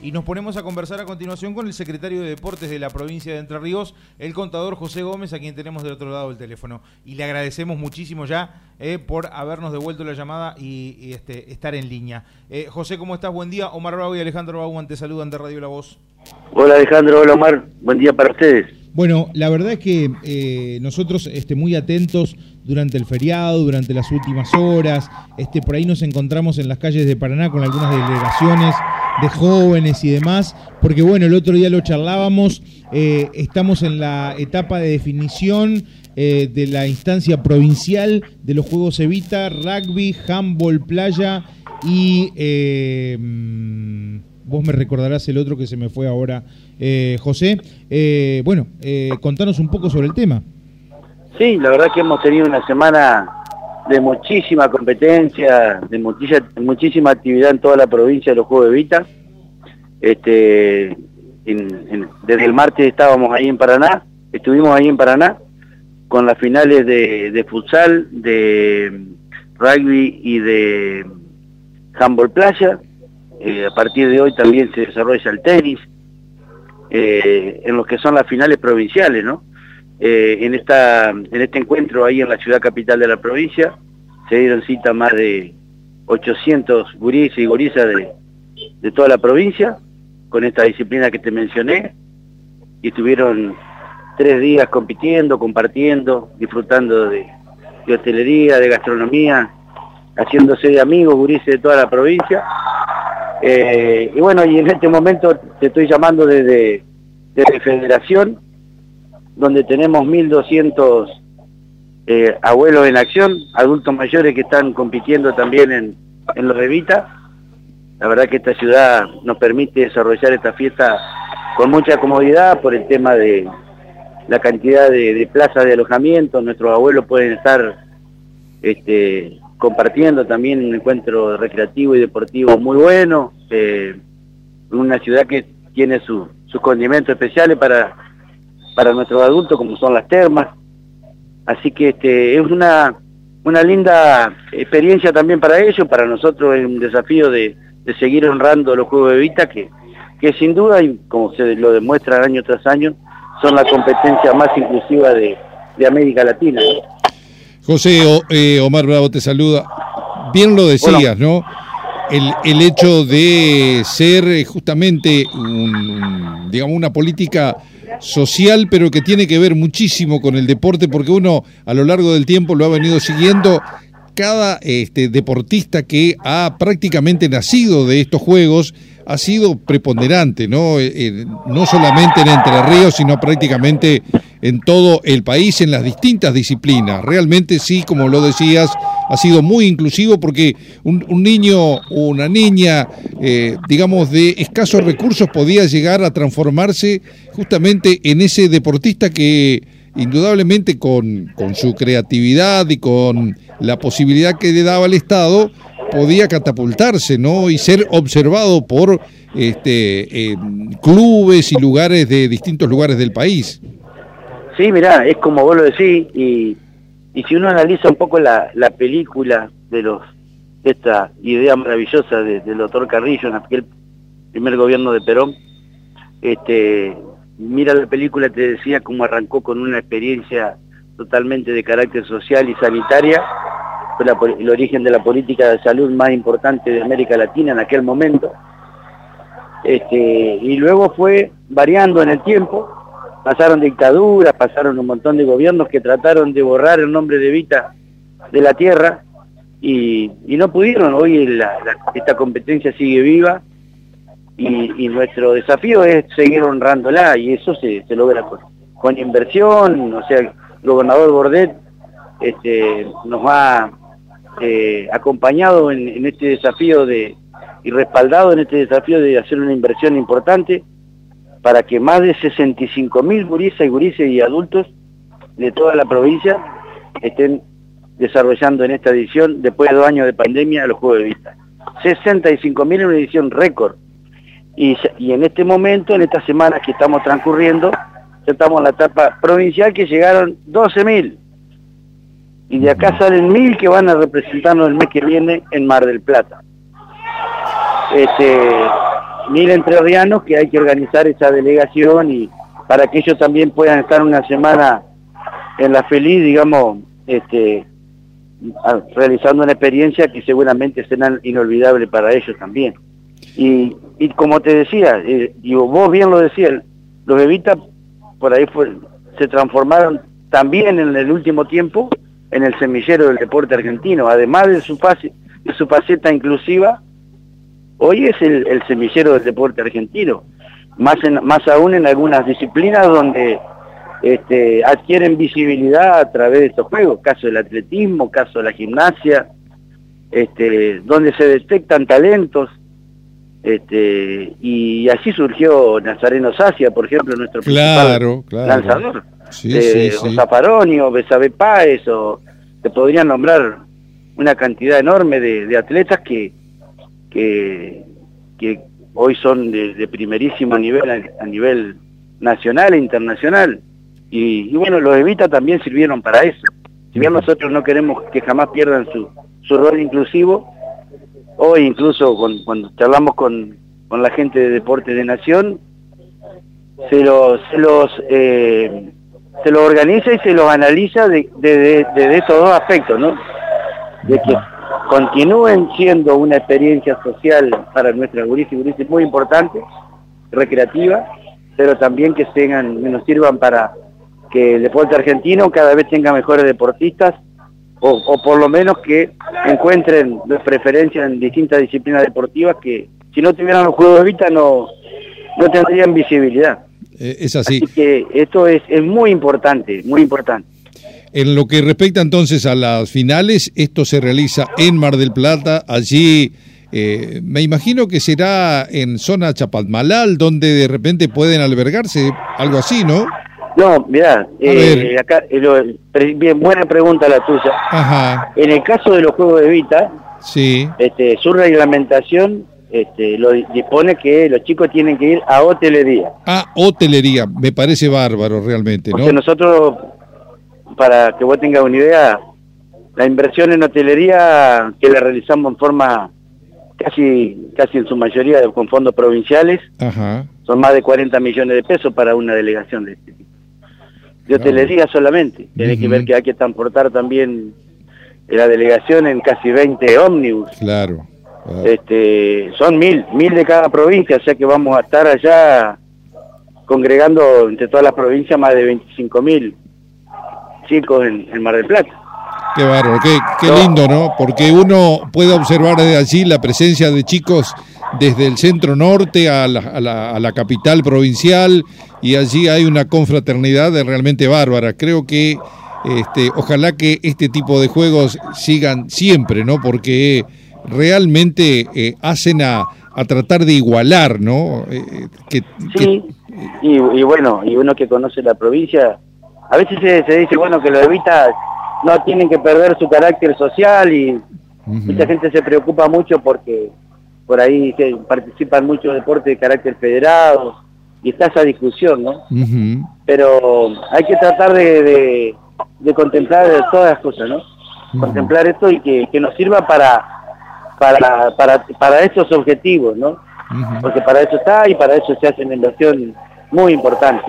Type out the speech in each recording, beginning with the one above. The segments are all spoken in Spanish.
Y nos ponemos a conversar a continuación con el secretario de Deportes de la provincia de Entre Ríos, el contador José Gómez, a quien tenemos del otro lado del teléfono. Y le agradecemos muchísimo ya eh, por habernos devuelto la llamada y, este, estar en línea. Eh, José, ¿cómo estás? Buen día. Omar Bravo y Alejandro Bauman te saludan de Radio La Voz. Hola Alejandro, hola Omar, buen día para ustedes. Bueno, la verdad es que eh, nosotros este, muy atentos durante el feriado, durante las últimas horas, este, por ahí nos encontramos en las calles de Paraná con algunas delegaciones de jóvenes y demás, porque bueno, el otro día lo charlábamos, eh, estamos en la etapa de definición eh, de la instancia provincial de los Juegos Evita, rugby, handball, playa y vos me recordarás el otro que se me fue ahora, José. bueno, contanos un poco sobre el tema. Sí, la verdad que hemos tenido una semana de muchísima competencia, de muchísima, muchísima actividad en toda la provincia de los Juegos de Vita. Este, desde el martes estábamos ahí en Paraná, estuvimos ahí en Paraná con las finales de, futsal, de rugby y de handball playa. Eh, a partir de hoy también se desarrolla el tenis, eh, en lo que son las finales provinciales, ¿no? Eh, en, esta, en este encuentro ahí en la ciudad capital de la provincia se dieron cita más de 800 gurises y gurisas de, de toda la provincia con esta disciplina que te mencioné y estuvieron tres días compitiendo, compartiendo, disfrutando de, hostelería, de gastronomía, haciéndose de amigos, gurises de toda la provincia. Eh, y bueno, y en este momento te estoy llamando desde, desde Federación, donde tenemos 1.200 eh, abuelos en acción, adultos mayores que están compitiendo también en, en los Evita. La verdad que esta ciudad nos permite desarrollar esta fiesta con mucha comodidad por el tema de la cantidad de, plazas de alojamiento. Nuestros abuelos pueden estar este, compartiendo también un encuentro recreativo y deportivo muy bueno. Eh, una ciudad que tiene sus condimentos especiales para para nuestros adultos como son las termas. Así que este, es una, una linda experiencia también para ellos, para nosotros es un desafío de, seguir honrando los Juegos de Vita que, que sin duda, y como se lo demuestra año tras año, son la competencia más inclusiva de, América Latina. José eh, Omar Bravo te saluda. Bien lo decías, ¿no? El, el, hecho de ser eh, justamente digamos una política social, pero que tiene que ver muchísimo con el deporte, porque uno a lo largo del tiempo lo ha venido siguiendo. Cada este, deportista que ha prácticamente nacido de estos juegos ha sido preponderante, ¿no? Eh, eh, no solamente en Entre Ríos, sino prácticamente en todo el país, en las distintas disciplinas. Realmente sí, como lo decías, ha sido muy inclusivo porque un, niño o una niña, eh, digamos, de escasos recursos podía llegar a transformarse justamente en ese deportista que indudablemente con, con su creatividad y con la posibilidad que le daba el Estado, podía catapultarse, ¿no? Y ser observado por este, clubes y lugares de distintos lugares del país. Sí, mirá, es como vos lo decís, y, y si uno analiza un poco la, la película de los de esta idea maravillosa del doctor Carrillo en aquel primer gobierno de Perón, este, mira la película, te decía cómo arrancó con una experiencia totalmente de carácter social y sanitaria, fue el origen de la política de salud más importante de América Latina en aquel momento, este, y luego fue variando en el tiempo, pasaron dictaduras, pasaron un montón de gobiernos que trataron de borrar el nombre de Vita de la tierra y, no pudieron. Hoy esta competencia sigue viva y, nuestro desafío es seguir honrándola y eso se, logra con, inversión. O sea, el gobernador Bordet este, nos ha eh, acompañado en este desafío de y respaldado en este desafío de hacer una inversión importante para que más de 65 mil gurisas y gurises y adultos de toda la provincia estén desarrollando en esta edición, después de dos años de pandemia, los Juegos de Vista. 65 mil en una edición récord. Y, en este momento, en estas semanas que estamos transcurriendo, estamos en la etapa provincial que llegaron 12 mil. Y de acá salen mil que van a representarnos el mes que viene en Mar del Plata. Este, mil entrerrianos que hay que organizar esa delegación y para que ellos también puedan estar una semana en la feliz, digamos, este, realizando una experiencia que seguramente será inolvidable para ellos también. Y, y como te decía, eh, y vos bien lo decías, los Evitas por ahí fue, se transformaron también en el último tiempo en el semillero del deporte argentino, además de su, fase, de su faceta inclusiva, hoy es el, el semillero del deporte argentino, más, en, más aún en algunas disciplinas donde este, adquieren visibilidad a través de estos juegos, caso del atletismo, caso de la gimnasia, este, donde se detectan talentos, este, y así surgió Nazareno Sacia, por ejemplo, nuestro claro, lanzador, sí, sí, o Zafaroni, o Besabe Páez, o te podrían nombrar una cantidad enorme de, atletas que, que, que hoy son de, primerísimo nivel a, nivel nacional e internacional. Y, bueno, los Evita también sirvieron para eso. Si bien nosotros no queremos que jamás pierdan su, su rol inclusivo, hoy incluso cuando charlamos con, con, la gente de Deporte de Nación, se los, se los, eh, se los organiza y se los analiza de, de, de, estos dos aspectos, ¿no? De que continúen siendo una experiencia social para nuestra guris y muy importante, recreativa, pero también que, tengan, que nos sirvan para que el deporte argentino cada vez tenga mejores deportistas o, por lo menos que encuentren preferencias en distintas disciplinas deportivas que si no tuvieran los Juegos de Vita no, no tendrían visibilidad. Eh, es así. Así que esto es, es muy importante, muy importante. En lo que respecta entonces a las finales, esto se realiza en Mar del Plata, allí eh, me imagino que será en zona Chapalmalal, donde de repente pueden albergarse, algo así, ¿no? No, mirá, eh, acá, eh, bien, buena pregunta la tuya. Ajá. En el caso de los juegos de Vita, sí. este, su reglamentación este, lo dispone que los chicos tienen que ir a hotelería. A hotelería, me parece bárbaro realmente, ¿no? Porque nosotros, para que vos tengas una idea, la inversión en hotelería que la realizamos en forma casi casi en su mayoría con fondos provinciales, Ajá. son más de 40 millones de pesos para una delegación de este tipo de hotelería solamente. Tiene que ver que hay que transportar también la delegación en casi 20 ómnibus. Claro. Este, son mil, mil de cada provincia, o sea que vamos a estar allá congregando entre todas las provincias más de 25 mil chicos en, Mar del Plata. Qué bárbaro, qué, qué lindo, ¿no? Porque uno puede observar desde allí la presencia de chicos desde el centro norte a la, a la, a la capital provincial y allí hay una confraternidad realmente bárbara. Creo que este, ojalá que este tipo de juegos sigan siempre, ¿no? Porque realmente eh, hacen a, a, tratar de igualar, ¿no? Eh, que, sí, Y, y, bueno, y uno que conoce la provincia, a veces se, se dice, bueno, que los evitas no tienen que perder su carácter social y mucha gente se preocupa mucho porque por ahí se participan muchos deportes de carácter federado y está esa discusión, ¿no? Pero hay que tratar de, de, contemplar todas las cosas, ¿no? Contemplar esto y que, que nos sirva para, para, para, para estos objetivos, ¿no? Porque para eso está y para eso se hace una inversión muy importante.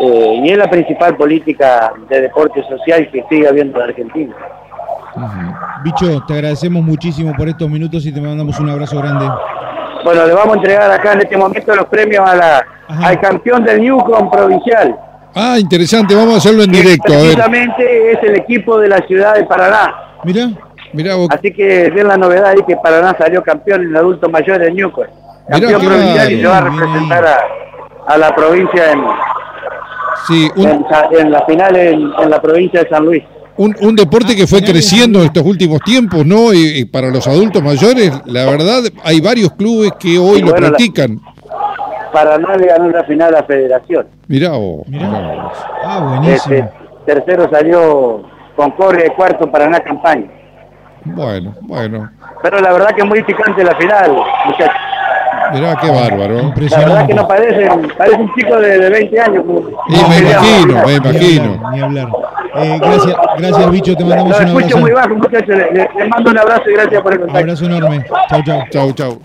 Eh, y es la principal política de deporte social que sigue habiendo en Argentina. Bicho, te agradecemos muchísimo por estos minutos y te mandamos un abrazo grande. Bueno, le vamos a entregar acá en este momento los premios a la, al campeón del Newcom provincial. Ah, interesante, vamos a hacerlo en directo. Precisamente es el equipo de la ciudad de Paraná. Mira, Así que ven la novedad ahí que Paraná salió campeón en adulto mayor del Newcom. Campeón provincial y se va a representar a, la provincia en, sí, en, la final en la provincia de San Luis un, un deporte que fue creciendo en estos últimos tiempos, ¿no? Y, para los adultos mayores, la verdad, hay varios clubes que hoy lo practican. Para nadie ganó la final la federación. Mirá, oh, mirá. Ah, buenísimo. Este, tercero salió Concordia y cuarto Paraná Campaña. Bueno, bueno. Pero la verdad que es muy picante la final, muchachos. Mirá qué bárbaro. La verdad que no parecen, parece un chico de, de 20 años. me imagino, me imagino. Ni hablar. Eh, gracias, gracias, bicho, te mandamos un abrazo. muy bajo, muchachos. Les, mando un abrazo y gracias por el contacto. Abrazo enorme. Chau, chau. Chau, chau.